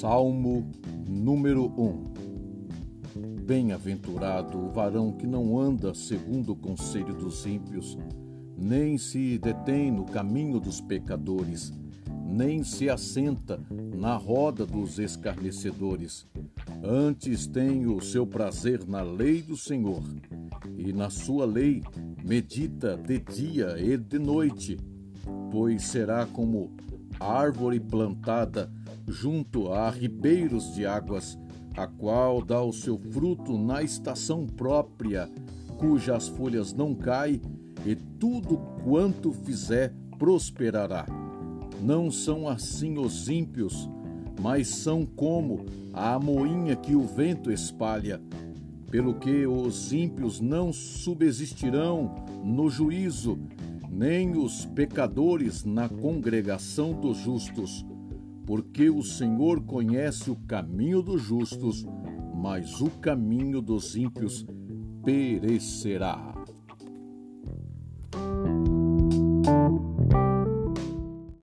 Salmo número 1 Bem-aventurado o varão que não anda segundo o conselho dos ímpios, nem se detém no caminho dos pecadores, nem se assenta na roda dos escarnecedores. Antes tem o seu prazer na lei do Senhor, e na sua lei medita de dia e de noite, pois será como árvore plantada junto a ribeiros de águas, a qual dá o seu fruto na estação própria, cujas folhas não caem, e tudo quanto fizer prosperará. Não são assim os ímpios, mas são como a moinha que o vento espalha. Pelo que os ímpios não subsistirão no juízo, nem os pecadores na congregação dos justos porque o Senhor conhece o caminho dos justos, mas o caminho dos ímpios perecerá.